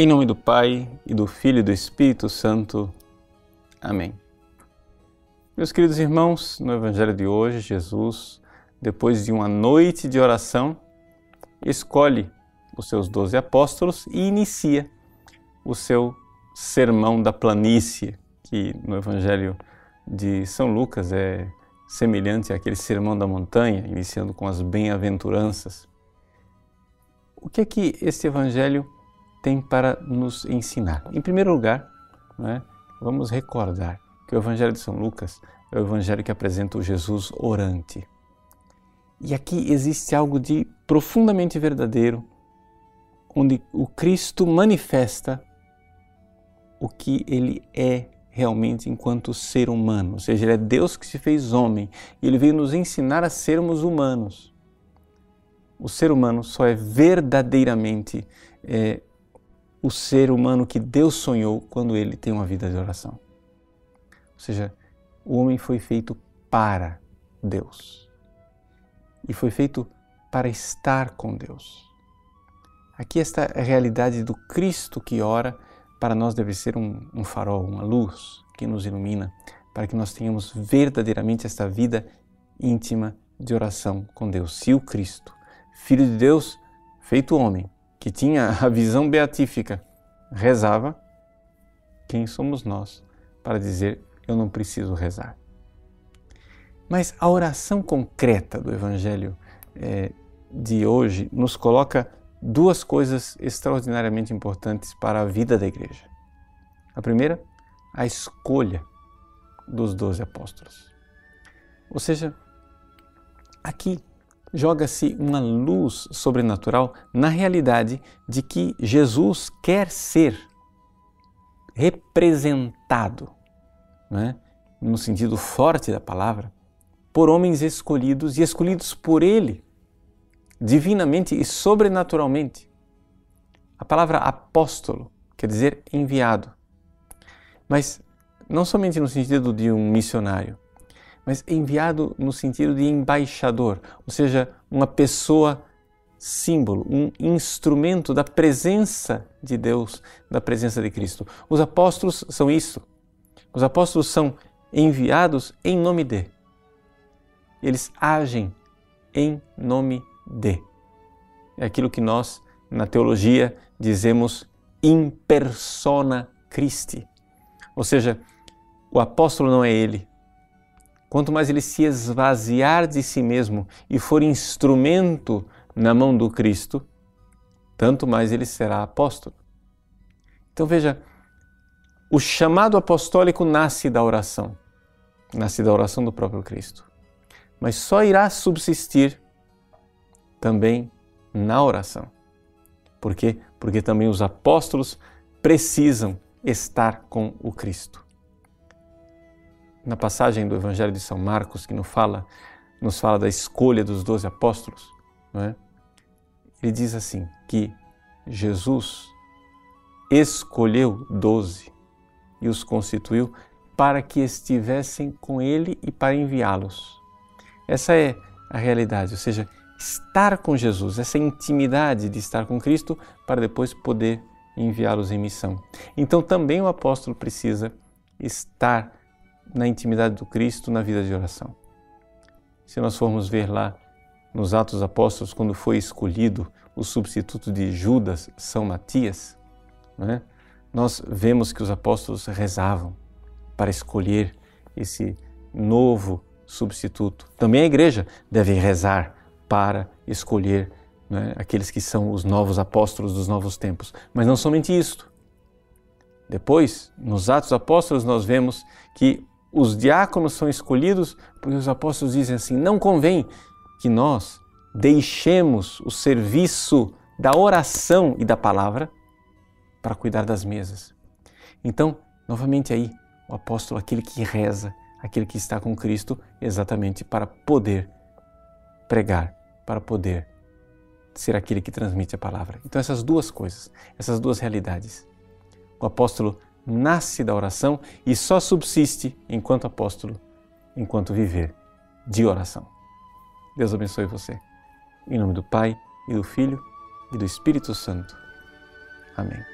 Em nome do Pai e do Filho e do Espírito Santo. Amém. Meus queridos irmãos, no Evangelho de hoje, Jesus, depois de uma noite de oração, escolhe os seus doze apóstolos e inicia o seu sermão da planície, que no Evangelho de São Lucas é semelhante àquele sermão da montanha, iniciando com as bem-aventuranças. O que é que este Evangelho tem para nos ensinar? Em primeiro lugar, né, vamos recordar que o Evangelho de São Lucas é o Evangelho que apresenta o Jesus orante. E aqui existe algo de profundamente verdadeiro, onde o Cristo manifesta o que ele é realmente enquanto ser humano, ou seja, ele é Deus que se fez homem e ele veio nos ensinar a sermos humanos. O ser humano só é verdadeiramente é, o ser humano que Deus sonhou quando ele tem uma vida de oração. Ou seja, o homem foi feito para Deus e foi feito para estar com Deus. Aqui esta é realidade do Cristo que ora para nós deve ser um, um farol, uma luz que nos ilumina, para que nós tenhamos verdadeiramente esta vida íntima de oração com Deus. Se o Cristo, Filho de Deus, feito homem, que tinha a visão beatífica, rezava, quem somos nós para dizer eu não preciso rezar? Mas a oração concreta do Evangelho é, de hoje nos coloca duas coisas extraordinariamente importantes para a vida da igreja. A primeira, a escolha dos doze apóstolos. Ou seja, aqui joga-se uma luz sobrenatural na realidade de que Jesus quer ser representado, né, no sentido forte da palavra, por homens escolhidos e escolhidos por Ele, divinamente e sobrenaturalmente. A palavra apóstolo quer dizer enviado, mas não somente no sentido de um missionário, mas enviado no sentido de embaixador, ou seja, uma pessoa símbolo, um instrumento da presença de Deus, da presença de Cristo. Os apóstolos são isso. Os apóstolos são enviados em nome de. Eles agem em nome de. É aquilo que nós, na teologia, dizemos in persona Christi. Ou seja, o apóstolo não é ele, Quanto mais ele se esvaziar de si mesmo e for instrumento na mão do Cristo, tanto mais ele será apóstolo. Então veja, o chamado apostólico nasce da oração, nasce da oração do próprio Cristo, mas só irá subsistir também na oração. Por quê? Porque também os apóstolos precisam estar com o Cristo na passagem do Evangelho de São Marcos, que nos fala, nos fala da escolha dos doze apóstolos, é? ele diz assim: que Jesus escolheu doze e os constituiu para que estivessem com ele e para enviá-los. Essa é a realidade, ou seja, estar com Jesus, essa intimidade de estar com Cristo para depois poder enviá-los em missão. Então também o apóstolo precisa estar na intimidade do Cristo, na vida de oração. Se nós formos ver lá nos Atos Apóstolos, quando foi escolhido o substituto de Judas, São Matias, é? nós vemos que os apóstolos rezavam para escolher esse novo substituto. Também a igreja deve rezar para escolher é? aqueles que são os novos apóstolos dos novos tempos. Mas não somente isto. Depois, nos Atos Apóstolos, nós vemos que os diáconos são escolhidos porque os apóstolos dizem assim: não convém que nós deixemos o serviço da oração e da palavra para cuidar das mesas. Então, novamente aí, o apóstolo, aquele que reza, aquele que está com Cristo, exatamente para poder pregar, para poder ser aquele que transmite a palavra. Então, essas duas coisas, essas duas realidades. O apóstolo nasce da oração e só subsiste enquanto apóstolo, enquanto viver de oração. Deus abençoe você. Em nome do Pai, e do Filho, e do Espírito Santo. Amém.